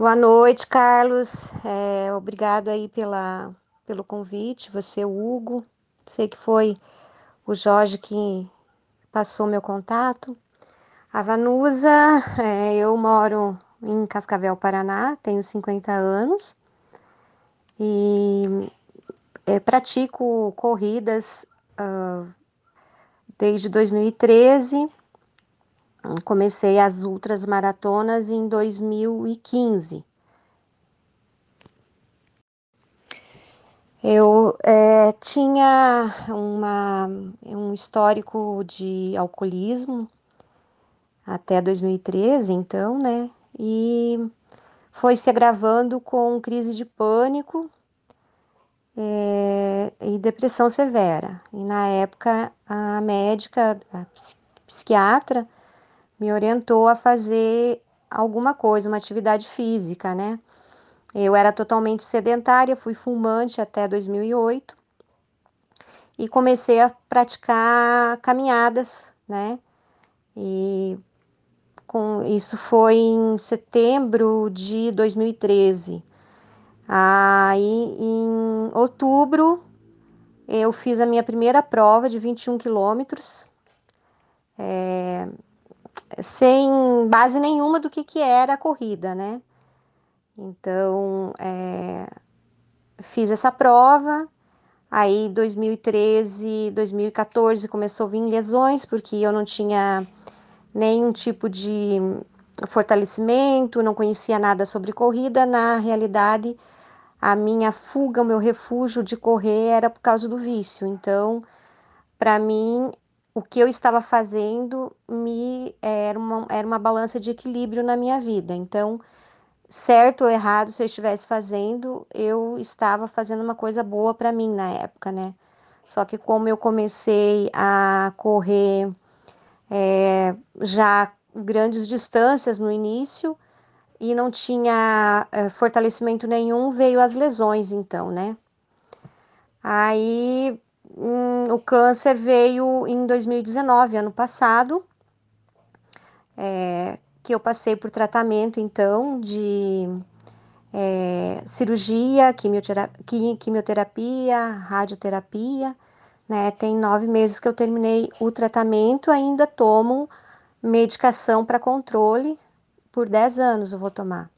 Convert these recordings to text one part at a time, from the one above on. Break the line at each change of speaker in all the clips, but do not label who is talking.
Boa noite, Carlos. É, obrigado aí pela, pelo convite. Você, Hugo. Sei que foi o Jorge que passou meu contato. A Vanusa, é, eu moro em Cascavel, Paraná, tenho 50 anos e é, pratico corridas uh, desde 2013. Comecei as ultras maratonas em 2015. Eu é, tinha uma, um histórico de alcoolismo até 2013, então, né? E foi se agravando com crise de pânico é, e depressão severa. E na época, a médica, a psiquiatra, me orientou a fazer alguma coisa, uma atividade física, né? Eu era totalmente sedentária, fui fumante até 2008 e comecei a praticar caminhadas, né? E com isso foi em setembro de 2013. Aí em outubro eu fiz a minha primeira prova de 21 quilômetros, é, sem base nenhuma do que, que era a corrida, né? Então, é, fiz essa prova. Aí, 2013, 2014 começou a vir lesões, porque eu não tinha nenhum tipo de fortalecimento, não conhecia nada sobre corrida. Na realidade, a minha fuga, o meu refúgio de correr era por causa do vício. Então, para mim, o que eu estava fazendo me era uma, era uma balança de equilíbrio na minha vida. Então, certo ou errado, se eu estivesse fazendo, eu estava fazendo uma coisa boa para mim na época, né? Só que como eu comecei a correr é, já grandes distâncias no início e não tinha é, fortalecimento nenhum, veio as lesões, então, né? Aí hum, o câncer veio em 2019, ano passado, é, que eu passei por tratamento, então, de é, cirurgia, quimioterapia, quimioterapia, radioterapia, né? Tem nove meses que eu terminei o tratamento, ainda tomo medicação para controle, por dez anos eu vou tomar.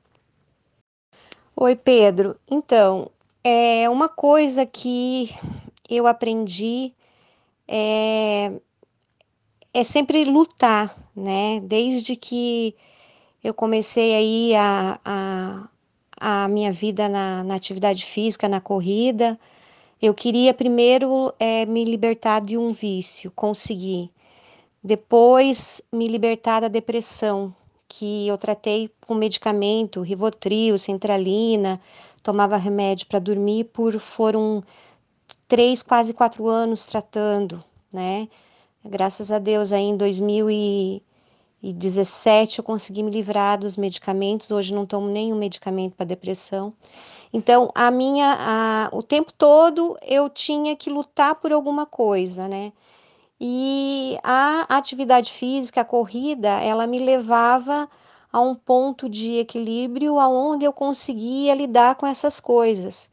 Oi, Pedro. Então, é uma coisa que eu aprendi é, é sempre lutar, né? Desde que eu comecei aí a, a, a minha vida na, na atividade física, na corrida, eu queria primeiro é, me libertar de um vício, conseguir. Depois me libertar da depressão, que eu tratei com medicamento, Rivotril, Centralina, tomava remédio para dormir por foram três, quase quatro anos tratando, né? Graças a Deus aí em 2017 eu consegui me livrar dos medicamentos. Hoje não tomo nenhum medicamento para depressão. Então, a minha, a, o tempo todo eu tinha que lutar por alguma coisa, né? E a atividade física, a corrida, ela me levava a um ponto de equilíbrio aonde eu conseguia lidar com essas coisas.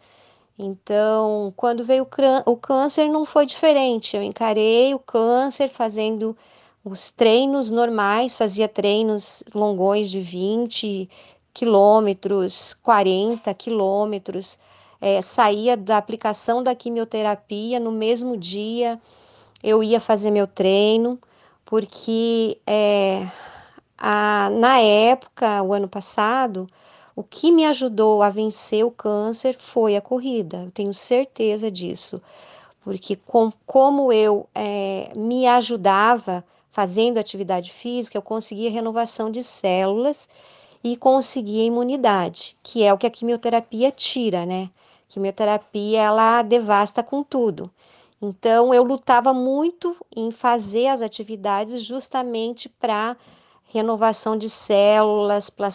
Então, quando veio o câncer, não foi diferente. Eu encarei o câncer fazendo os treinos normais, fazia treinos longões de 20, quilômetros, 40 quilômetros, é, saía da aplicação da quimioterapia no mesmo dia, eu ia fazer meu treino, porque é, a, na época, o ano passado, o que me ajudou a vencer o câncer foi a corrida, eu tenho certeza disso, porque com, como eu é, me ajudava fazendo atividade física, eu conseguia renovação de células e conseguir a imunidade, que é o que a quimioterapia tira, né? Quimioterapia ela devasta com tudo. Então eu lutava muito em fazer as atividades justamente para renovação de células, para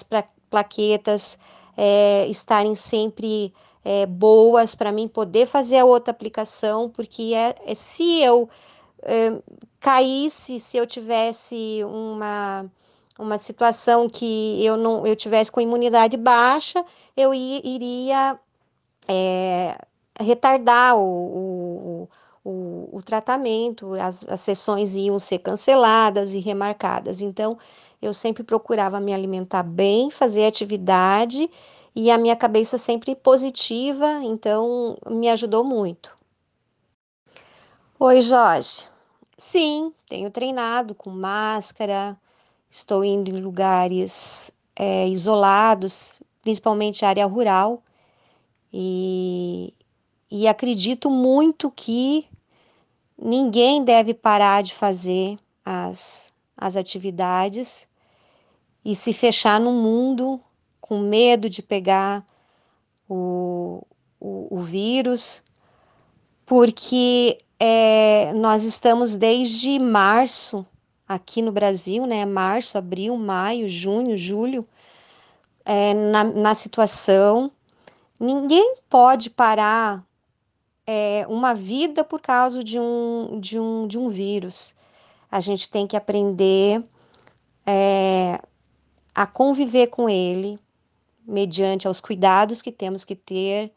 plaquetas é, estarem sempre é, boas para mim poder fazer a outra aplicação, porque é, é se eu é, caísse, se eu tivesse uma uma situação que eu não eu tivesse com imunidade baixa, eu iria é, retardar o, o, o, o tratamento, as, as sessões iam ser canceladas e remarcadas. Então, eu sempre procurava me alimentar bem, fazer atividade e a minha cabeça sempre positiva, então me ajudou muito. Oi, Jorge. Sim, tenho treinado com máscara, estou indo em lugares é, isolados, principalmente área rural, e, e acredito muito que ninguém deve parar de fazer as, as atividades e se fechar no mundo com medo de pegar o, o, o vírus, porque é, nós estamos desde março aqui no Brasil, né? Março, abril, maio, junho, julho, é, na, na situação. Ninguém pode parar é, uma vida por causa de um, de, um, de um vírus. A gente tem que aprender é, a conviver com ele, mediante aos cuidados que temos que ter,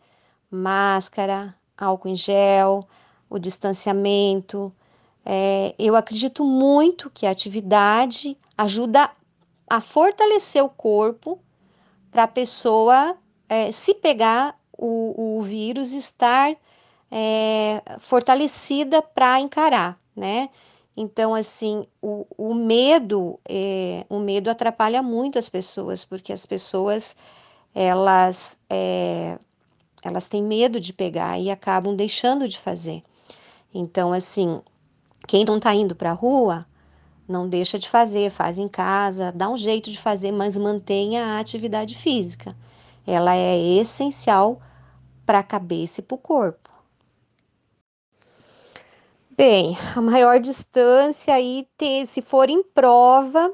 máscara, álcool em gel, o distanciamento. É, eu acredito muito que a atividade ajuda a fortalecer o corpo para a pessoa, é, se pegar o, o vírus, estar é, fortalecida para encarar, né? Então, assim, o, o medo, é, o medo atrapalha muito as pessoas, porque as pessoas, elas, é, elas têm medo de pegar e acabam deixando de fazer. Então, assim, quem não está indo para a rua, não deixa de fazer, faz em casa, dá um jeito de fazer, mas mantenha a atividade física. Ela é essencial para a cabeça e para o corpo. Bem, a maior distância aí, tem, se for em prova,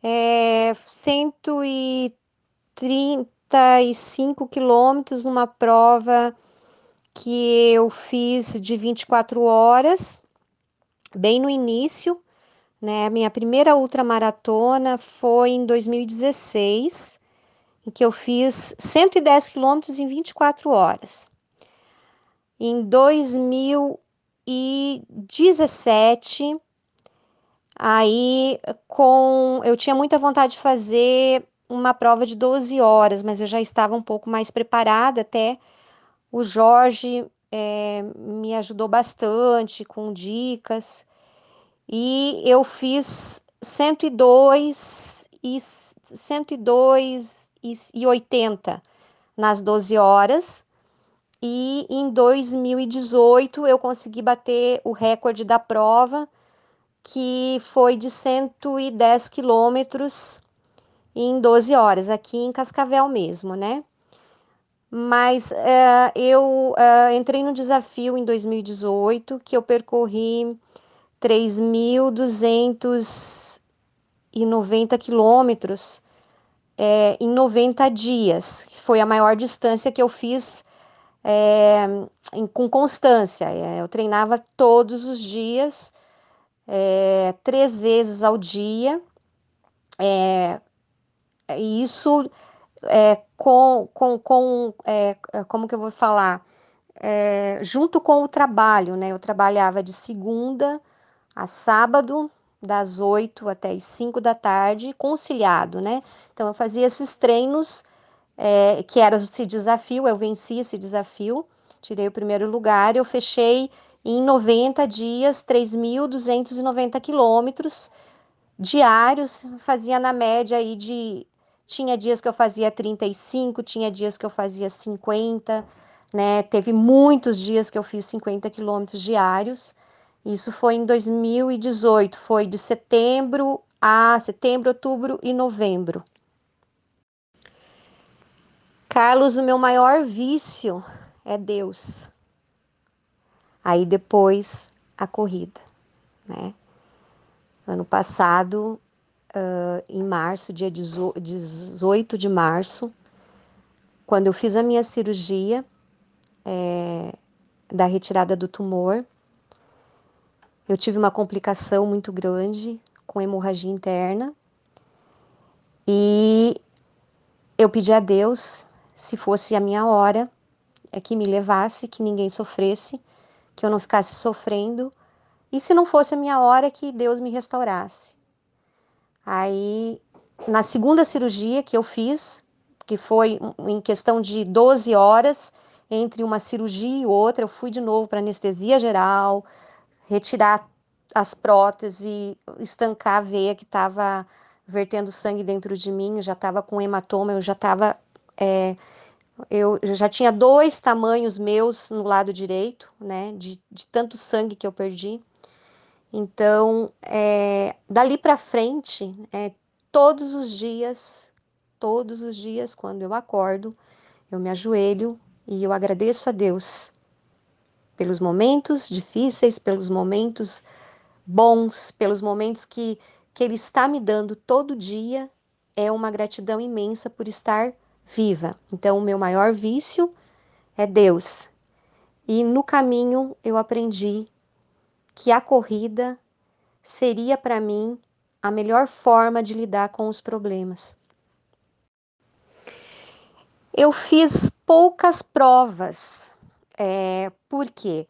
é 135 quilômetros numa prova que eu fiz de 24 horas, bem no início, né? Minha primeira ultramaratona foi em 2016, em que eu fiz 110 quilômetros em 24 horas. Em 2017, aí com eu tinha muita vontade de fazer uma prova de 12 horas, mas eu já estava um pouco mais preparada até o Jorge é, me ajudou bastante com dicas e eu fiz 102 e 102 e, e 80 nas 12 horas. E em 2018 eu consegui bater o recorde da prova, que foi de 110 quilômetros em 12 horas, aqui em Cascavel mesmo, né? Mas uh, eu uh, entrei no desafio em 2018, que eu percorri 3.290 quilômetros é, em 90 dias, que foi a maior distância que eu fiz é, em, com constância. É, eu treinava todos os dias, é, três vezes ao dia, e isso é, com, com, com é, como que eu vou falar? É, junto com o trabalho, né? Eu trabalhava de segunda a sábado, das 8 até as 5 da tarde, conciliado, né? Então eu fazia esses treinos, é, que era esse desafio, eu venci esse desafio, tirei o primeiro lugar, eu fechei em 90 dias 3.290 quilômetros diários, fazia na média aí de tinha dias que eu fazia 35, tinha dias que eu fazia 50, né? Teve muitos dias que eu fiz 50 quilômetros diários. Isso foi em 2018, foi de setembro a setembro, outubro e novembro. Carlos, o meu maior vício é Deus. Aí depois a corrida, né? Ano passado uh, em março, dia 18 de março, quando eu fiz a minha cirurgia é, da retirada do tumor, eu tive uma complicação muito grande com hemorragia interna E eu pedi a Deus, se fosse a minha hora, é que me levasse, que ninguém sofresse, que eu não ficasse sofrendo, e se não fosse a minha hora, que Deus me restaurasse. Aí, na segunda cirurgia que eu fiz, que foi em questão de 12 horas entre uma cirurgia e outra, eu fui de novo para anestesia geral, retirar as próteses, estancar a veia que estava vertendo sangue dentro de mim, eu já estava com hematoma, eu já estava. É, eu já tinha dois tamanhos meus no lado direito, né, de, de tanto sangue que eu perdi. Então, é, dali para frente, é, todos os dias, todos os dias, quando eu acordo, eu me ajoelho e eu agradeço a Deus pelos momentos difíceis, pelos momentos bons, pelos momentos que, que Ele está me dando todo dia. É uma gratidão imensa por estar viva. Então, o meu maior vício é Deus. E no caminho eu aprendi que a corrida seria para mim a melhor forma de lidar com os problemas. Eu fiz poucas provas. É, por quê?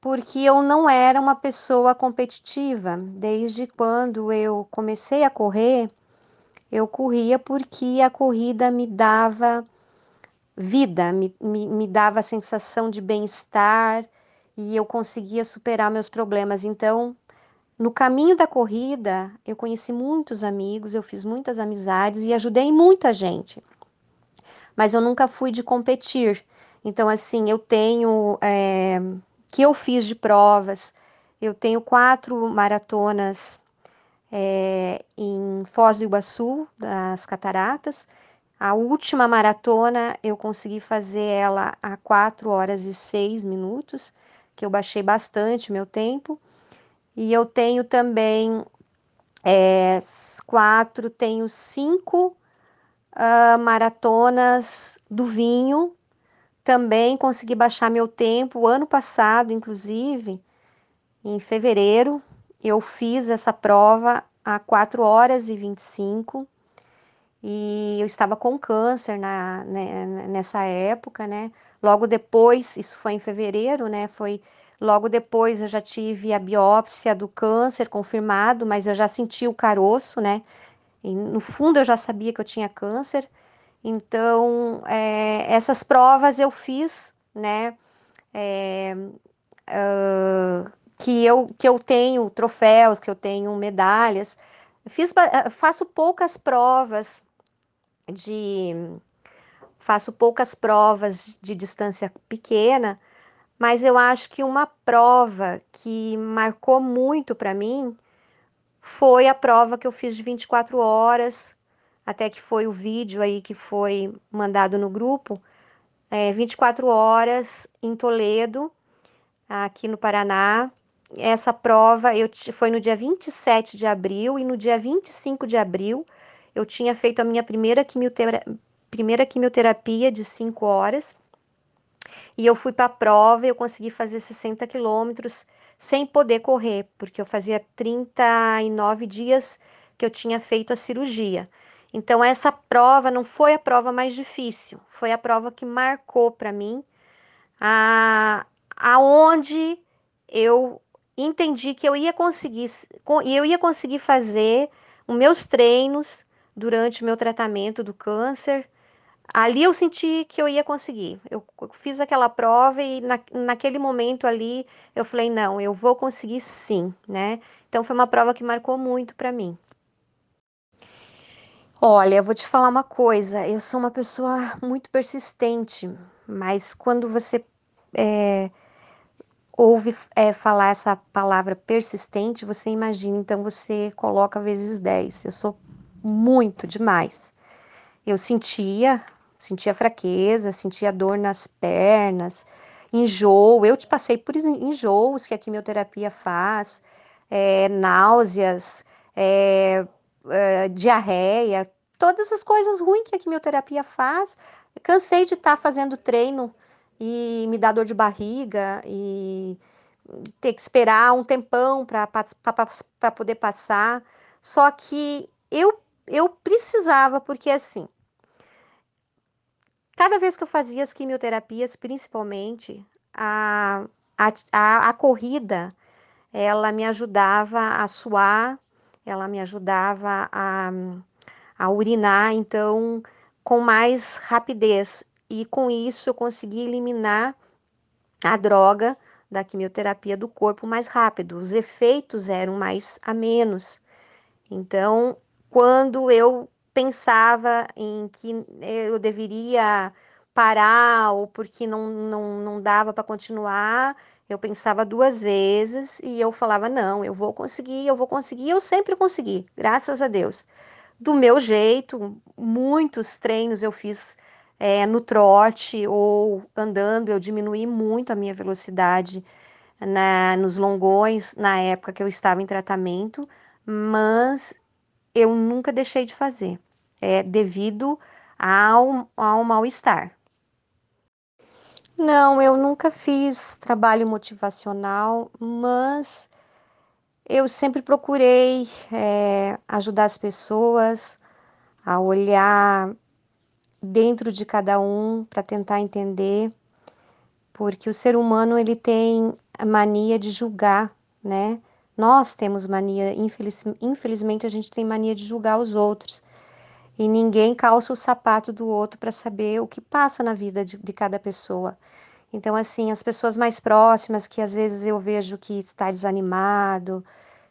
Porque eu não era uma pessoa competitiva. Desde quando eu comecei a correr, eu corria porque a corrida me dava vida, me, me, me dava a sensação de bem-estar e eu conseguia superar meus problemas. Então, no caminho da corrida, eu conheci muitos amigos, eu fiz muitas amizades e ajudei muita gente. Mas eu nunca fui de competir. Então, assim, eu tenho. É, que eu fiz de provas, eu tenho quatro maratonas é, em Foz do Iguaçu, das Cataratas. A última maratona eu consegui fazer ela a 4 horas e 6 minutos, que eu baixei bastante meu tempo. E eu tenho também é, quatro, tenho cinco uh, maratonas do vinho. Também consegui baixar meu tempo. Ano passado, inclusive, em fevereiro, eu fiz essa prova a 4 horas e 25 e eu estava com câncer na, né, nessa época, né? Logo depois, isso foi em fevereiro, né? Foi Logo depois eu já tive a biópsia do câncer confirmado, mas eu já senti o caroço, né? E no fundo eu já sabia que eu tinha câncer. Então, é, essas provas eu fiz, né? É, uh, que, eu, que eu tenho troféus, que eu tenho medalhas. Fiz, faço poucas provas de. Faço poucas provas de distância pequena, mas eu acho que uma prova que marcou muito para mim foi a prova que eu fiz de 24 horas, até que foi o vídeo aí que foi mandado no grupo, é, 24 horas em Toledo, aqui no Paraná. Essa prova eu, foi no dia 27 de abril e no dia 25 de abril eu tinha feito a minha primeira, quimioterapia, primeira quimioterapia de 5 horas e eu fui para a prova e eu consegui fazer 60 quilômetros sem poder correr, porque eu fazia 39 dias que eu tinha feito a cirurgia. Então, essa prova não foi a prova mais difícil, foi a prova que marcou para mim a, aonde eu entendi que eu ia conseguir, eu ia conseguir fazer os meus treinos durante o meu tratamento do câncer, ali eu senti que eu ia conseguir. Eu fiz aquela prova e na, naquele momento ali eu falei, não, eu vou conseguir sim, né? Então foi uma prova que marcou muito para mim. Olha, eu vou te falar uma coisa, eu sou uma pessoa muito persistente, mas quando você é, ouve é, falar essa palavra persistente, você imagina, então você coloca vezes 10. Eu sou muito demais. Eu sentia sentia fraqueza, sentia dor nas pernas, enjoo. Eu te passei por enjoos que a quimioterapia faz, é, náuseas, é, é, diarreia, todas as coisas ruins que a quimioterapia faz. Cansei de estar tá fazendo treino e me dar dor de barriga e ter que esperar um tempão para poder passar. Só que eu eu precisava, porque assim, cada vez que eu fazia as quimioterapias, principalmente, a, a, a, corrida, ela me ajudava a suar, ela me ajudava a, a urinar, então, com mais rapidez. E com isso eu consegui eliminar a droga da quimioterapia do corpo mais rápido. Os efeitos eram mais a menos. Então, quando eu pensava em que eu deveria parar ou porque não, não, não dava para continuar, eu pensava duas vezes e eu falava: não, eu vou conseguir, eu vou conseguir. Eu sempre consegui, graças a Deus. Do meu jeito, muitos treinos eu fiz é, no trote ou andando, eu diminuí muito a minha velocidade na, nos longões na época que eu estava em tratamento, mas eu nunca deixei de fazer, é devido ao, ao mal-estar. Não, eu nunca fiz trabalho motivacional, mas eu sempre procurei é, ajudar as pessoas a olhar dentro de cada um para tentar entender, porque o ser humano ele tem a mania de julgar, né? Nós temos mania, infeliz, infelizmente a gente tem mania de julgar os outros. E ninguém calça o sapato do outro para saber o que passa na vida de, de cada pessoa. Então, assim, as pessoas mais próximas, que às vezes eu vejo que está desanimado,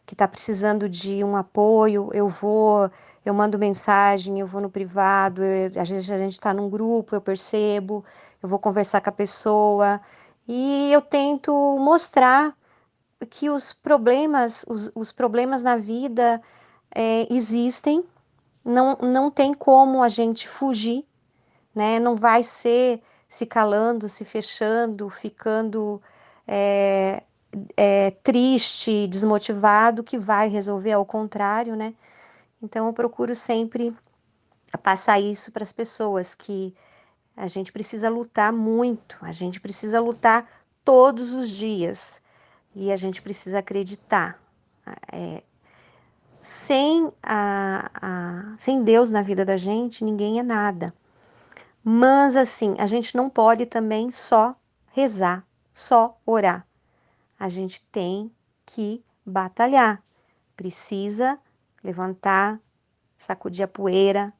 que está precisando de um apoio, eu vou, eu mando mensagem, eu vou no privado, eu, a gente está num grupo, eu percebo, eu vou conversar com a pessoa e eu tento mostrar que os problemas, os, os problemas na vida é, existem, não, não tem como a gente fugir, né? Não vai ser se calando, se fechando, ficando é, é, triste, desmotivado, que vai resolver, ao contrário, né? Então eu procuro sempre passar isso para as pessoas que a gente precisa lutar muito, a gente precisa lutar todos os dias e a gente precisa acreditar. É, sem, a, a, sem Deus na vida da gente, ninguém é nada. Mas assim, a gente não pode também só rezar, só orar a gente tem que batalhar. Precisa levantar, sacudir a poeira,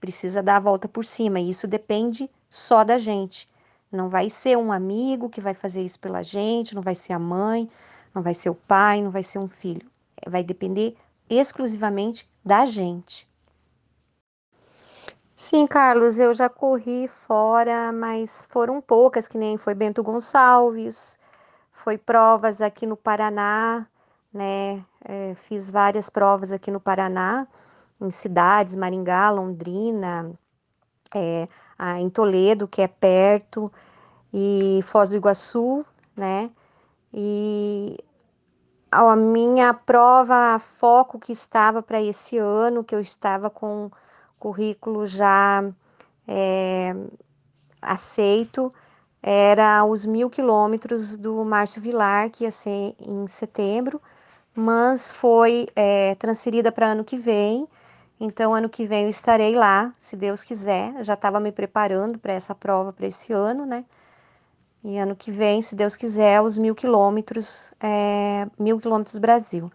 precisa dar a volta por cima. E isso depende só da gente. Não vai ser um amigo que vai fazer isso pela gente, não vai ser a mãe, não vai ser o pai, não vai ser um filho. Vai depender exclusivamente da gente. Sim, Carlos, eu já corri fora, mas foram poucas, que nem foi Bento Gonçalves, foi provas aqui no Paraná, né? É, fiz várias provas aqui no Paraná, em cidades, Maringá, Londrina, é, em Toledo, que é perto, e Foz do Iguaçu, né? E a minha prova, foco que estava para esse ano, que eu estava com currículo já é, aceito, era os mil quilômetros do Márcio Vilar, que ia ser em setembro, mas foi é, transferida para ano que vem. Então, ano que vem eu estarei lá, se Deus quiser. Eu já estava me preparando para essa prova para esse ano, né? E ano que vem, se Deus quiser, os mil quilômetros, é, mil quilômetros Brasil.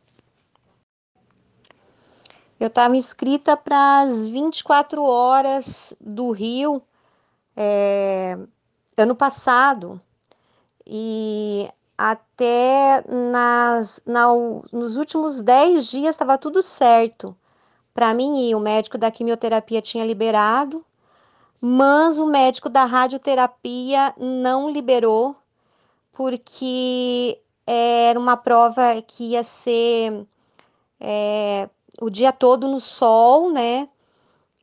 Eu estava inscrita para as 24 horas do Rio. É, ano passado e até nas, na, nos últimos 10 dias estava tudo certo para mim e o médico da quimioterapia tinha liberado, mas o médico da radioterapia não liberou porque era uma prova que ia ser é, o dia todo no sol, né?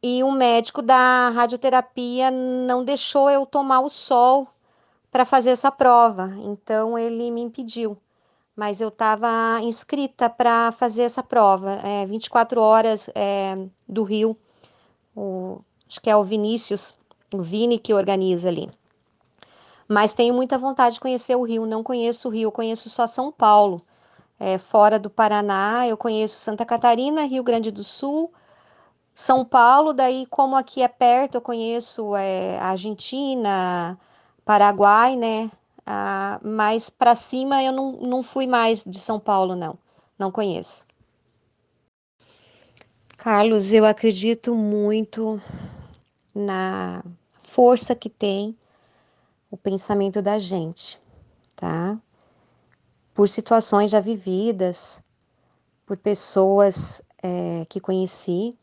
e o médico da radioterapia não deixou eu tomar o sol para fazer essa prova, então ele me impediu. Mas eu estava inscrita para fazer essa prova, é, 24 horas é, do Rio, o, acho que é o Vinícius, o Vini que organiza ali. Mas tenho muita vontade de conhecer o Rio, não conheço o Rio, conheço só São Paulo. É, fora do Paraná, eu conheço Santa Catarina, Rio Grande do Sul, São Paulo, daí como aqui é perto, eu conheço é, Argentina, Paraguai, né? Ah, mas para cima eu não, não fui mais de São Paulo, não. Não conheço. Carlos, eu acredito muito na força que tem o pensamento da gente, tá? Por situações já vividas, por pessoas é, que conheci.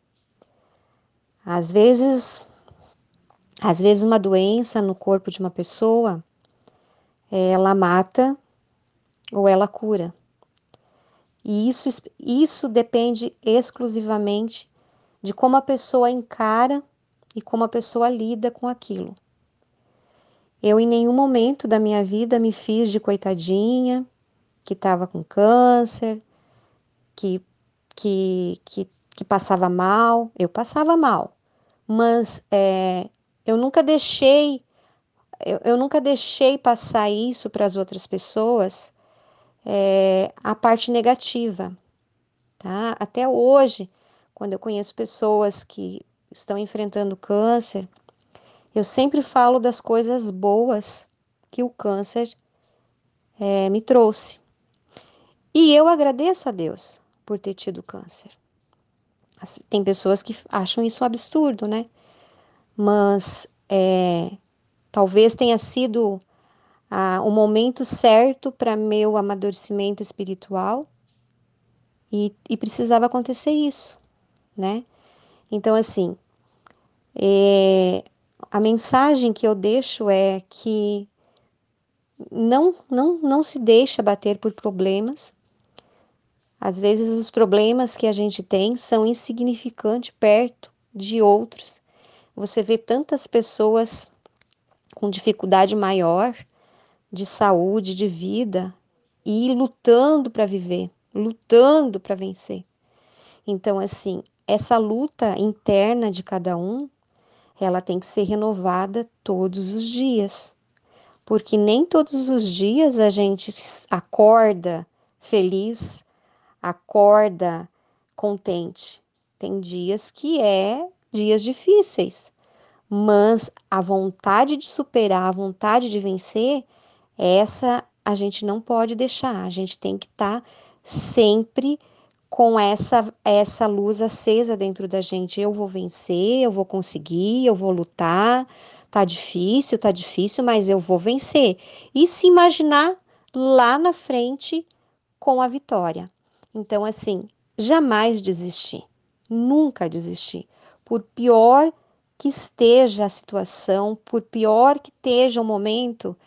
Às vezes, às vezes uma doença no corpo de uma pessoa, ela mata ou ela cura. E isso, isso depende exclusivamente de como a pessoa encara e como a pessoa lida com aquilo. Eu, em nenhum momento da minha vida, me fiz de coitadinha, que estava com câncer, que, que, que, que, passava mal. Eu passava mal, mas é, eu nunca deixei, eu, eu nunca deixei passar isso para as outras pessoas, é, a parte negativa, tá? Até hoje, quando eu conheço pessoas que estão enfrentando câncer, eu sempre falo das coisas boas que o câncer é, me trouxe. E eu agradeço a Deus por ter tido câncer. Tem pessoas que acham isso um absurdo, né? Mas é, talvez tenha sido ah, o momento certo para meu amadurecimento espiritual e, e precisava acontecer isso, né? Então, assim, é, a mensagem que eu deixo é que não, não, não se deixa bater por problemas. Às vezes os problemas que a gente tem são insignificantes perto de outros. Você vê tantas pessoas com dificuldade maior de saúde, de vida e lutando para viver, lutando para vencer. Então, assim, essa luta interna de cada um ela tem que ser renovada todos os dias. Porque nem todos os dias a gente acorda feliz, acorda contente. Tem dias que é dias difíceis, mas a vontade de superar, a vontade de vencer, essa a gente não pode deixar. A gente tem que estar tá sempre com essa essa luz acesa dentro da gente. Eu vou vencer, eu vou conseguir, eu vou lutar. Tá difícil, tá difícil, mas eu vou vencer. E se imaginar lá na frente com a vitória. Então, assim, jamais desistir. Nunca desistir. Por pior que esteja a situação, por pior que esteja o momento,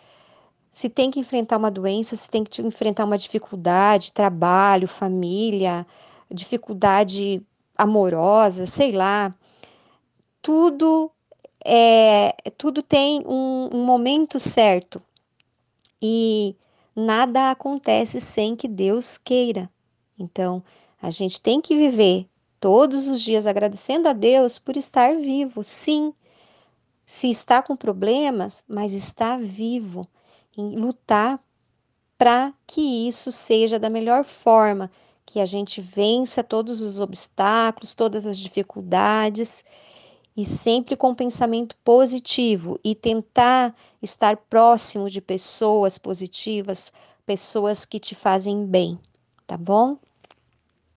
se tem que enfrentar uma doença, se tem que enfrentar uma dificuldade, trabalho, família, dificuldade amorosa, sei lá, tudo é, tudo tem um, um momento certo e nada acontece sem que Deus queira. Então, a gente tem que viver todos os dias agradecendo a Deus por estar vivo, sim. Se está com problemas, mas está vivo em lutar para que isso seja da melhor forma, que a gente vença todos os obstáculos, todas as dificuldades e sempre com pensamento positivo e tentar estar próximo de pessoas positivas, pessoas que te fazem bem, tá bom?